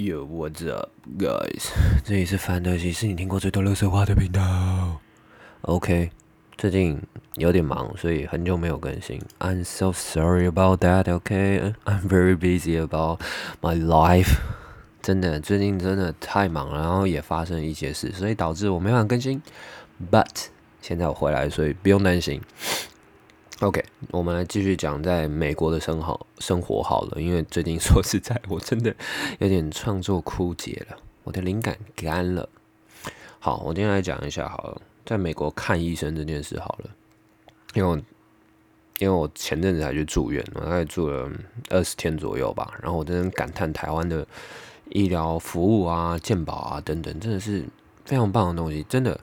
Yo, what's up, guys？这里是范德西，是你听过最多乐色话的频道。OK，最近有点忙，所以很久没有更新。I'm so sorry about that. OK, I'm very busy about my life. 真的，最近真的太忙了，然后也发生一些事，所以导致我没办法更新。But 现在我回来，所以不用担心。OK，我们来继续讲在美国的生好生活好了，因为最近 说实在，我真的有点创作枯竭了，我的灵感干了。好，我今天来讲一下好了，在美国看医生这件事好了，因为因为我前阵子才去住院，我大概住了二十天左右吧，然后我真的感叹台湾的医疗服务啊、健保啊等等，真的是非常棒的东西，真的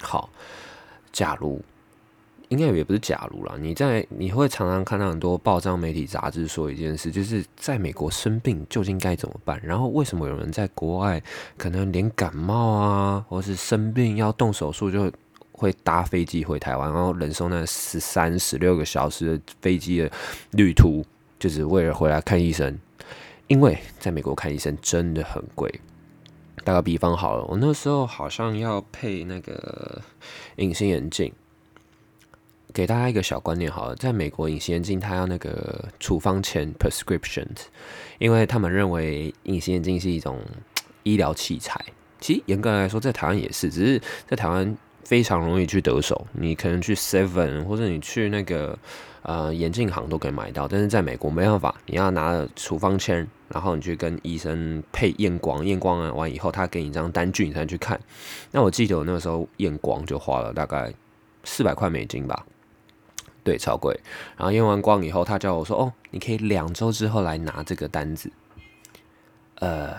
好。假如应该也不是假如啦，你在你会常常看到很多报章媒体杂志说一件事，就是在美国生病究竟该怎么办？然后为什么有人在国外可能连感冒啊，或是生病要动手术就会搭飞机回台湾，然后忍受那十三十六个小时的飞机的旅途，就是为了回来看医生？因为在美国看医生真的很贵。打个比方好了，我那时候好像要配那个隐形眼镜。给大家一个小观念好了，在美国隐形眼镜它要那个处方签 （prescription），因为他们认为隐形眼镜是一种医疗器材。其实严格来说，在台湾也是，只是在台湾非常容易去得手，你可能去 Seven 或者你去那个呃眼镜行都可以买到。但是在美国没办法，你要拿处方签，然后你去跟医生配验光，验光完以后，他给你一张单据，你才能去看。那我记得我那个时候验光就花了大概四百块美金吧。对，超贵。然后验完光以后，他叫我说：“哦，你可以两周之后来拿这个单子。”呃，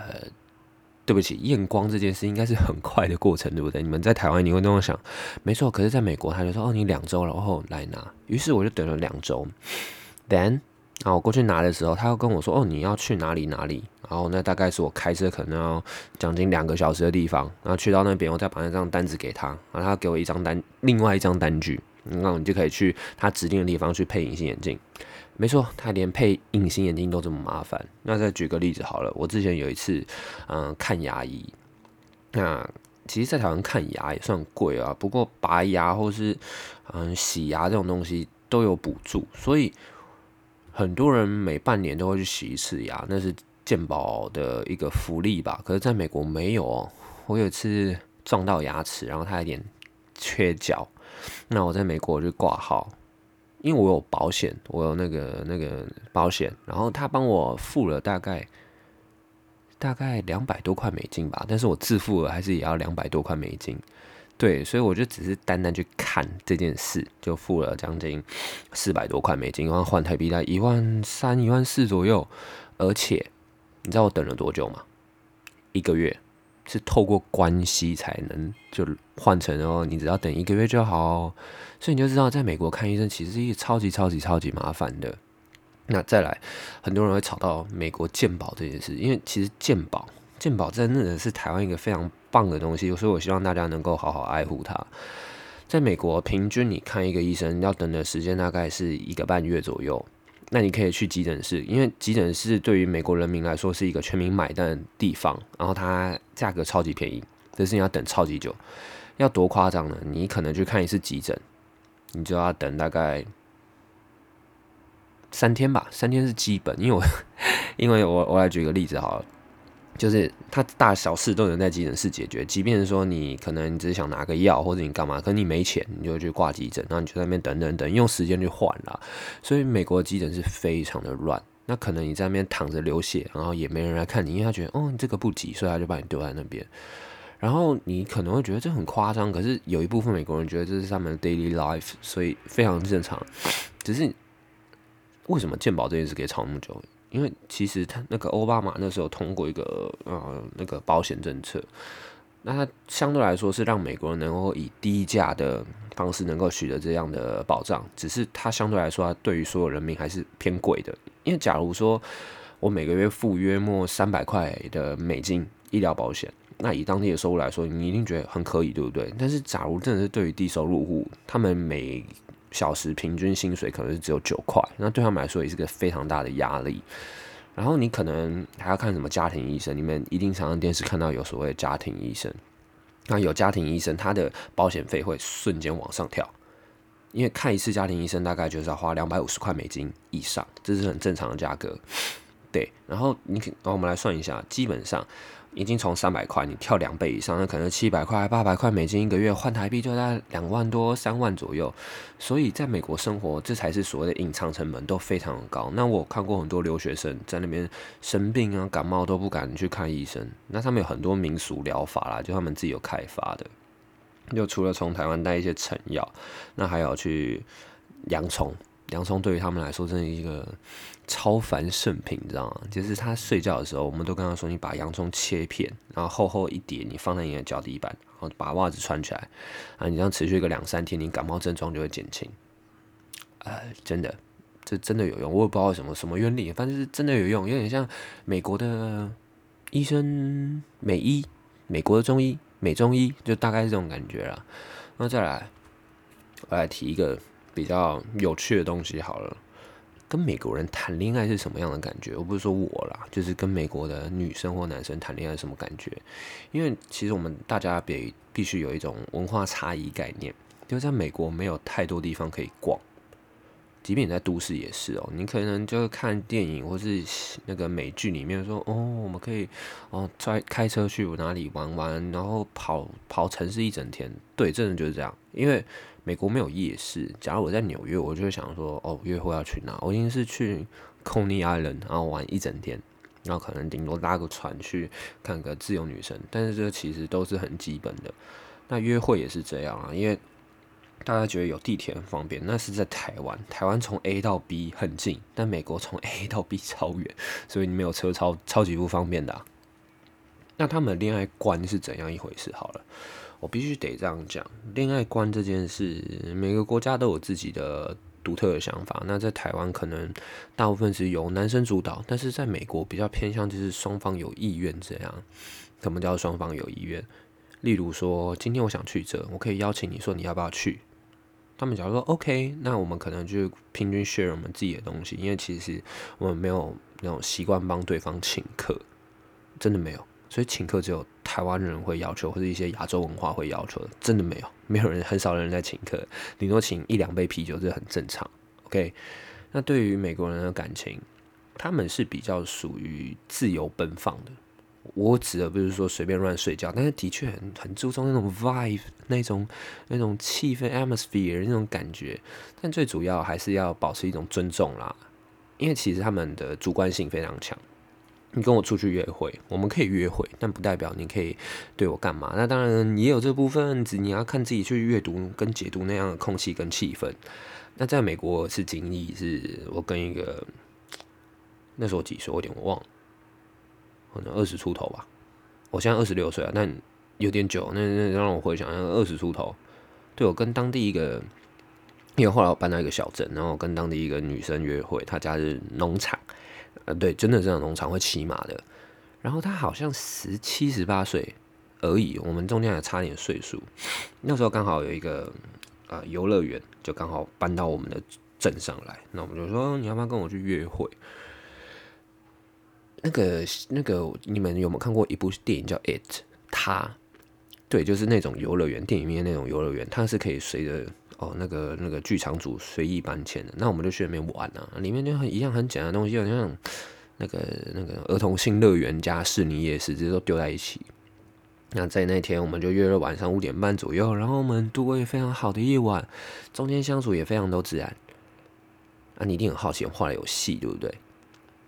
对不起，验光这件事应该是很快的过程，对不对？你们在台湾你会那么想？没错。可是在美国，他就说：“哦，你两周然后来拿。”于是我就等了两周。Then 啊，我过去拿的时候，他又跟我说：“哦，你要去哪里哪里？”然后那大概是我开车可能要将近两个小时的地方。然后去到那边，我再把那张单子给他，然后他给我一张单，另外一张单据。那你就可以去他指定的地方去配隐形眼镜。没错，他连配隐形眼镜都这么麻烦。那再举个例子好了，我之前有一次，嗯，看牙医。那其实，在台湾看牙也算贵啊，不过拔牙或是嗯洗牙这种东西都有补助，所以很多人每半年都会去洗一次牙，那是健保的一个福利吧。可是，在美国没有哦。我有一次撞到牙齿，然后它有点缺角。那我在美国就挂号，因为我有保险，我有那个那个保险，然后他帮我付了大概大概两百多块美金吧，但是我自付了还是也要两百多块美金，对，所以我就只是单单去看这件事，就付了将近四百多块美金，然后换台币在一万三、一万四左右，而且你知道我等了多久吗？一个月。是透过关系才能就换成哦，你只要等一个月就好，所以你就知道，在美国看医生其实是一个超级超级超级麻烦的。那再来，很多人会吵到美国健保这件事，因为其实健保健保真的是台湾一个非常棒的东西，所以我希望大家能够好好爱护它。在美国，平均你看一个医生要等的时间大概是一个半月左右。那你可以去急诊室，因为急诊室对于美国人民来说是一个全民买单的地方，然后它价格超级便宜，但是你要等超级久，要多夸张呢？你可能去看一次急诊，你就要等大概三天吧，三天是基本，因为我 因为我我来举个例子好了。就是他大小事都能在急诊室解决，即便是说你可能只是想拿个药或者你干嘛，可你没钱，你就去挂急诊，然后你就在那边等等等，用时间去换啦。所以美国急诊是非常的乱，那可能你在那边躺着流血，然后也没人来看你，因为他觉得哦你这个不急，所以他就把你丢在那边。然后你可能会觉得这很夸张，可是有一部分美国人觉得这是他们的 daily life，所以非常正常。只是为什么健保这件事可以吵那么久？因为其实他那个奥巴马那时候通过一个呃那个保险政策，那他相对来说是让美国人能够以低价的方式能够取得这样的保障，只是它相对来说对于所有人民还是偏贵的。因为假如说我每个月付约莫三百块的美金医疗保险，那以当地的收入来说，你一定觉得很可以，对不对？但是假如真的是对于低收入户，他们每小时平均薪水可能是只有九块，那对他们来说也是个非常大的压力。然后你可能还要看什么家庭医生，你们一定常常电视看到有所谓的家庭医生。那有家庭医生，他的保险费会瞬间往上跳，因为看一次家庭医生大概就是要花两百五十块美金以上，这是很正常的价格。对，然后你，然后我们来算一下，基本上。已经从三百块，你跳两倍以上，那可能七百块、八百块美金一个月换台币就在两万多、三万左右。所以在美国生活，这才是所谓的隐藏成本都非常高。那我看过很多留学生在那边生病啊、感冒都不敢去看医生，那他们有很多民俗疗法啦，就他们自己有开发的。就除了从台湾带一些成药，那还有去洋葱。洋葱对于他们来说真的一个超凡圣品，你知道吗？就是他睡觉的时候，我们都跟他说：“你把洋葱切片，然后厚厚一叠，你放在你的脚底板，然后把袜子穿起来，啊，你这样持续一个两三天，你感冒症状就会减轻。”呃，真的，这真的有用。我也不知道什么什么原理，反正是真的有用，有点像美国的医生美医，美国的中医美中医，就大概是这种感觉了。那再来，我来提一个。比较有趣的东西好了，跟美国人谈恋爱是什么样的感觉？我不是说我啦，就是跟美国的女生或男生谈恋爱什么感觉？因为其实我们大家别必须有一种文化差异概念，就在美国没有太多地方可以逛，即便你在都市也是哦。你可能就看电影或是那个美剧里面说，哦，我们可以哦，在开车去哪里玩玩，然后跑跑城市一整天。对，真的就是这样，因为。美国没有夜市。假如我在纽约，我就会想说，哦，约会要去哪？我一定是去 Coney Island，然后玩一整天，然后可能顶多拉个船去看个自由女神。但是这其实都是很基本的。那约会也是这样啊，因为大家觉得有地铁很方便，那是在台湾。台湾从 A 到 B 很近，但美国从 A 到 B 超远，所以你没有车超超级不方便的。那他们恋爱观是怎样一回事？好了。我必须得这样讲，恋爱观这件事，每个国家都有自己的独特的想法。那在台湾可能大部分是由男生主导，但是在美国比较偏向就是双方有意愿这样。什么叫双方有意愿？例如说，今天我想去这，我可以邀请你说你要不要去？他们假如说 OK，那我们可能就平均 share 我们自己的东西，因为其实我们没有那种习惯帮对方请客，真的没有。所以请客只有台湾人会要求，或者一些亚洲文化会要求的，真的没有，没有人，很少人在请客，顶多请一两杯啤酒，这很正常。OK，那对于美国人的感情，他们是比较属于自由奔放的。我指的不是说随便乱睡觉，但是的确很很注重那种 vibe，那种那种气氛 atmosphere 那种感觉。但最主要还是要保持一种尊重啦，因为其实他们的主观性非常强。你跟我出去约会，我们可以约会，但不代表你可以对我干嘛。那当然也有这部分，只你要看自己去阅读跟解读那样的空气跟气氛。那在美国是经历，是我跟一个那时候几岁，我有点忘了，可能二十出头吧。我现在二十六岁啊，但有点久。那那让我回想，二十出头，对我跟当地一个，因为后来我搬到一个小镇，然后跟当地一个女生约会，她家是农场。呃，对，真的这种农场会骑马的。然后她好像十七十八岁而已，我们中间还差点岁数。那时候刚好有一个呃游乐园，就刚好搬到我们的镇上来。那我们就说，你要不要跟我去约会？那个那个，你们有没有看过一部电影叫《It》？它对，就是那种游乐园，电影里面那种游乐园，它是可以随着。哦，那个那个剧场组随意搬迁的，那我们就去那边玩啊，里面就很一样很简单的东西，好像那个那个儿童新乐园加士尼夜市，这些都丢在一起。那在那天，我们就约了晚上五点半左右，然后我们度过一个非常好的夜晚，中间相处也非常都自然。啊，你一定很好奇，画的有戏，对不对？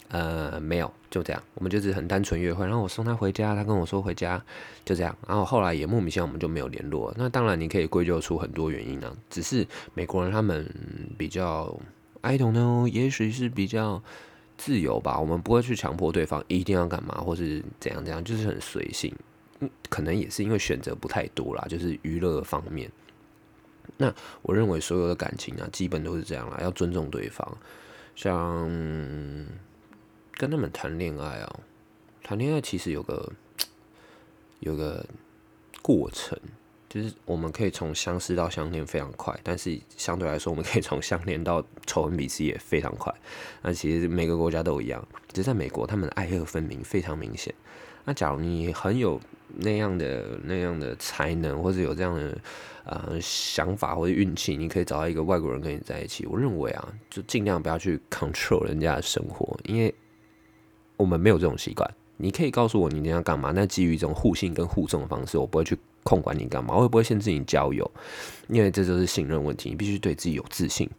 呃，没有，就这样，我们就是很单纯约会。然后我送他回家，他跟我说回家，就这样。然后后来也莫名其妙，我们就没有联络。那当然，你可以归咎出很多原因呢。只是美国人他们比较，I don't know，也许是比较自由吧。我们不会去强迫对方一定要干嘛，或是怎样怎样，就是很随性。可能也是因为选择不太多啦，就是娱乐方面。那我认为所有的感情啊，基本都是这样啦，要尊重对方，像。跟他们谈恋爱啊，谈恋爱其实有个有个过程，就是我们可以从相识到相恋非常快，但是相对来说，我们可以从相恋到仇恨彼此也非常快。那其实每个国家都一样，只是在美国，他们的爱恨分明，非常明显。那假如你很有那样的那样的才能，或者有这样的呃想法或者运气，你可以找到一个外国人跟你在一起。我认为啊，就尽量不要去 control 人家的生活，因为我们没有这种习惯。你可以告诉我你要干嘛，那基于这种互信跟互送的方式，我不会去控管你干嘛，我也不会限制你交友，因为这就是信任问题，你必须对自己有自信。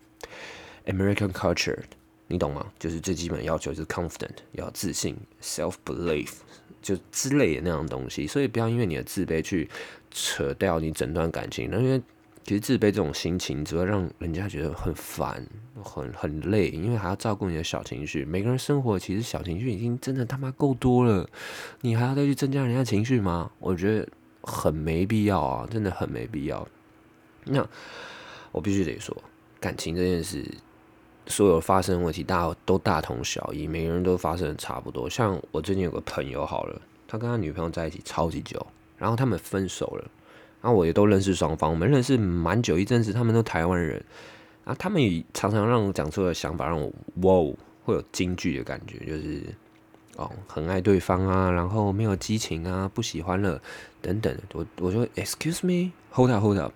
American culture，你懂吗？就是最基本要求就是 confident，要自信，self belief，就之类的那样东西。所以不要因为你的自卑去扯掉你整段感情，因为。其实自卑这种心情只会让人家觉得很烦、很很累，因为还要照顾你的小情绪。每个人生活其实小情绪已经真的他妈够多了，你还要再去增加人家情绪吗？我觉得很没必要啊，真的很没必要。那我必须得说，感情这件事，所有发生问题，大家都大同小异，每个人都发生的差不多。像我最近有个朋友，好了，他跟他女朋友在一起超级久，然后他们分手了。那我也都认识双方，我们认识蛮久一阵子，他们都台湾人，啊，他们也常常让我讲出的想法让我哇，会有惊惧的感觉，就是哦，很爱对方啊，然后没有激情啊，不喜欢了等等。我我说，excuse me，hold up，hold up，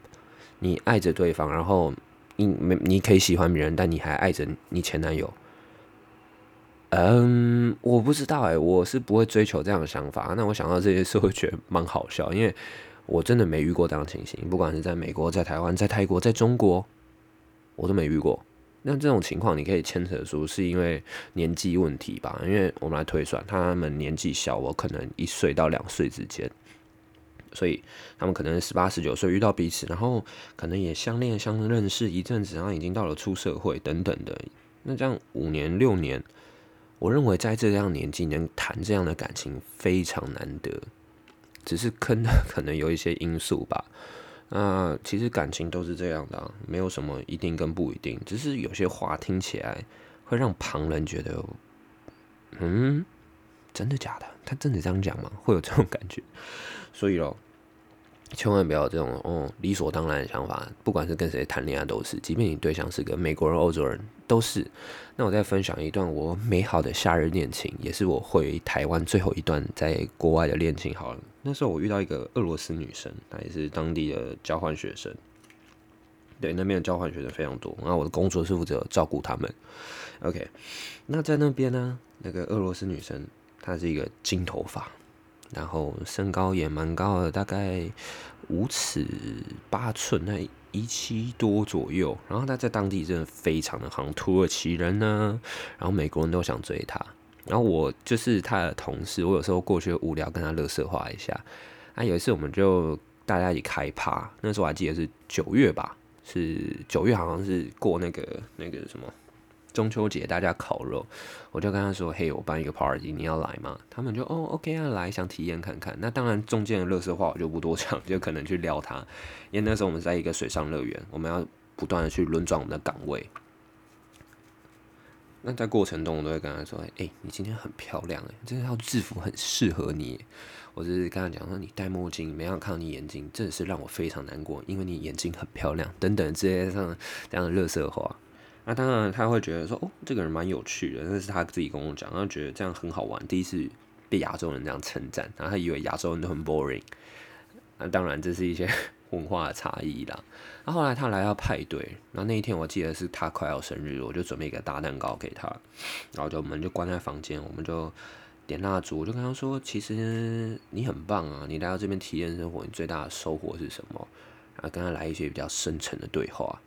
你爱着对方，然后你没你可以喜欢别人，但你还爱着你前男友。嗯，我不知道哎，我是不会追求这样的想法。那我想到这些事，会觉得蛮好笑，因为。我真的没遇过这样情形，不管是在美国、在台湾、在泰国、在中国，我都没遇过。那这种情况，你可以牵扯出是因为年纪问题吧？因为我们来推算，他们年纪小，我可能一岁到两岁之间，所以他们可能十八、十九岁遇到彼此，然后可能也相恋、相认识一阵子，然后已经到了出社会等等的。那这样五年、六年，我认为在这样年纪能谈这样的感情非常难得。只是坑的 可能有一些因素吧，那其实感情都是这样的，没有什么一定跟不一定，只是有些话听起来会让旁人觉得，嗯，真的假的？他真的这样讲吗？会有这种感觉，所以咯。千万不要这种哦理所当然的想法，不管是跟谁谈恋爱都是，即便你对象是个美国人、欧洲人都是。那我再分享一段我美好的夏日恋情，也是我回台湾最后一段在国外的恋情。好了，那时候我遇到一个俄罗斯女生，她也是当地的交换学生。对，那边的交换学生非常多，然后我的工作是负责照顾他们。OK，那在那边呢，那个俄罗斯女生她是一个金头发。然后身高也蛮高的，大概五尺八寸，那一七多左右。然后她在当地真的非常的好，土耳其人呢，然后美国人都想追她。然后我就是他的同事，我有时候过去无聊跟他乐色话一下。啊，有一次我们就大家一起开趴，那时候我还记得是九月吧，是九月，好像是过那个那个什么。中秋节大家烤肉，我就跟他说：“嘿，我办一个 party，你要来吗？”他们就哦，OK 啊，来，想体验看看。那当然，中间的乐色话我就不多讲，就可能去撩他。因为那时候我们在一个水上乐园，我们要不断的去轮转我们的岗位。那在过程中，我都会跟他说：“哎，你今天很漂亮，哎，这套制服很适合你。”我只是跟他讲说：“你戴墨镜，没想看到你眼睛，真的是让我非常难过，因为你眼睛很漂亮。”等等这些上这样的乐色话。那当然，他会觉得说，哦，这个人蛮有趣的，那是他自己跟我讲，他觉得这样很好玩。第一次被亚洲人这样称赞，然后他以为亚洲人都很 boring。那当然，这是一些文化的差异啦。那后来他来到派对，然后那一天我记得是他快要生日，我就准备一个大蛋糕给他，然后就我们就关在房间，我们就点蜡烛，我就跟他说，其实你很棒啊，你来到这边体验生活，你最大的收获是什么？然后跟他来一些比较深沉的对话。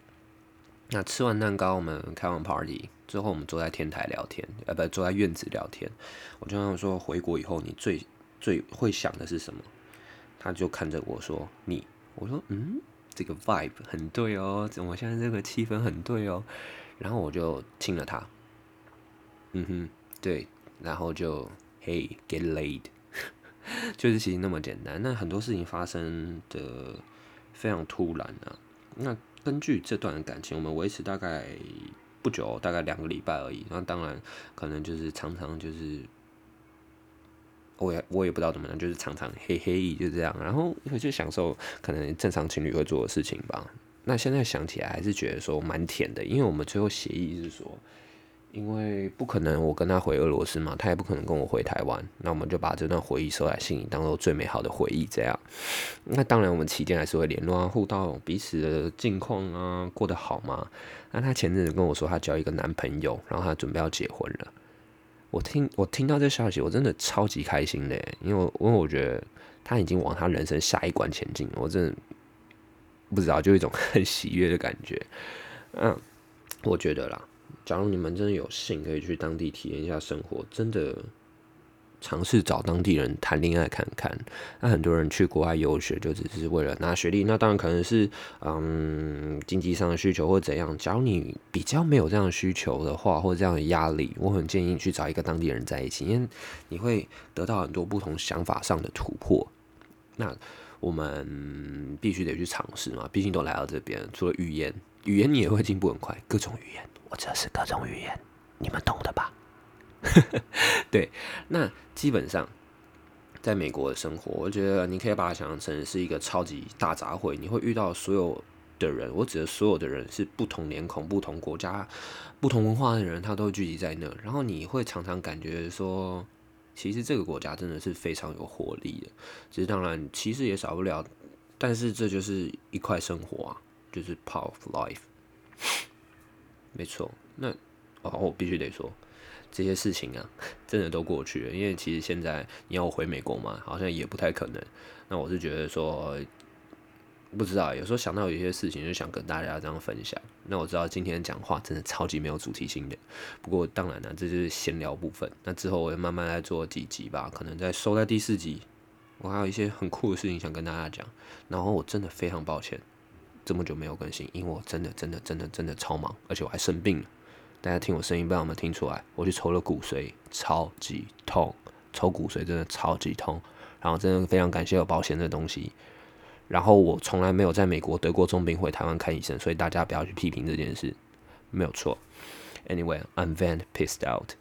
那吃完蛋糕，我们开完 party 之后，我们坐在天台聊天，呃，不，坐在院子聊天。我就跟他说，回国以后你最最会想的是什么？他就看着我说，你。我说，嗯，这个 vibe 很对哦，我现在这个气氛很对哦。然后我就亲了他。嗯哼，对，然后就 Hey get laid，就是其实那么简单。那很多事情发生的非常突然啊，那。根据这段感情，我们维持大概不久，大概两个礼拜而已。那当然，可能就是常常就是我也我也不知道怎么样，就是常常嘿嘿就这样，然后就享受可能正常情侣会做的事情吧。那现在想起来还是觉得说蛮甜的，因为我们最后协议是说。因为不可能，我跟他回俄罗斯嘛，他也不可能跟我回台湾，那我们就把这段回忆收在心里，当做最美好的回忆。这样，那当然我们期间还是会联络啊，互道彼此的近况啊，过得好吗？那他前阵子跟我说，他交一个男朋友，然后他准备要结婚了。我听我听到这消息，我真的超级开心的，因为因为我觉得他已经往他人生下一关前进，我真的不知道，就一种 很喜悦的感觉。嗯，我觉得啦。假如你们真的有幸可以去当地体验一下生活，真的尝试找当地人谈恋爱看看。那很多人去国外游学就只是为了拿学历，那当然可能是嗯经济上的需求或怎样。假如你比较没有这样的需求的话，或者这样的压力，我很建议你去找一个当地人在一起，因为你会得到很多不同想法上的突破。那我们必须得去尝试嘛，毕竟都来到这边，除了语言，语言你也会进步很快，各种语言。或者是各种语言，你们懂的吧？对，那基本上在美国的生活，我觉得你可以把它想象成是一个超级大杂烩。你会遇到所有的人，我指的所有的人是不同脸孔、不同国家、不同文化的人，他都聚集在那。然后你会常常感觉说，其实这个国家真的是非常有活力的。其实当然，其实也少不了，但是这就是一块生活啊，就是 part of life。没错，那哦，我必须得说，这些事情啊，真的都过去了。因为其实现在你要回美国嘛，好像也不太可能。那我是觉得说，不知道，有时候想到有些事情，就想跟大家这样分享。那我知道今天讲话真的超级没有主题性的，不过当然呢，这就是闲聊部分。那之后我会慢慢来做几集吧，可能在收在第四集，我还有一些很酷的事情想跟大家讲。然后我真的非常抱歉。这么久没有更新，因为我真的真的真的真的超忙，而且我还生病了。大家听我声音，不知道有没有听出来？我去抽了骨髓，超级痛，抽骨髓真的超级痛。然后真的非常感谢有保险这东西。然后我从来没有在美国得过重病回台湾看医生，所以大家不要去批评这件事，没有错。Anyway, I'm very pissed out.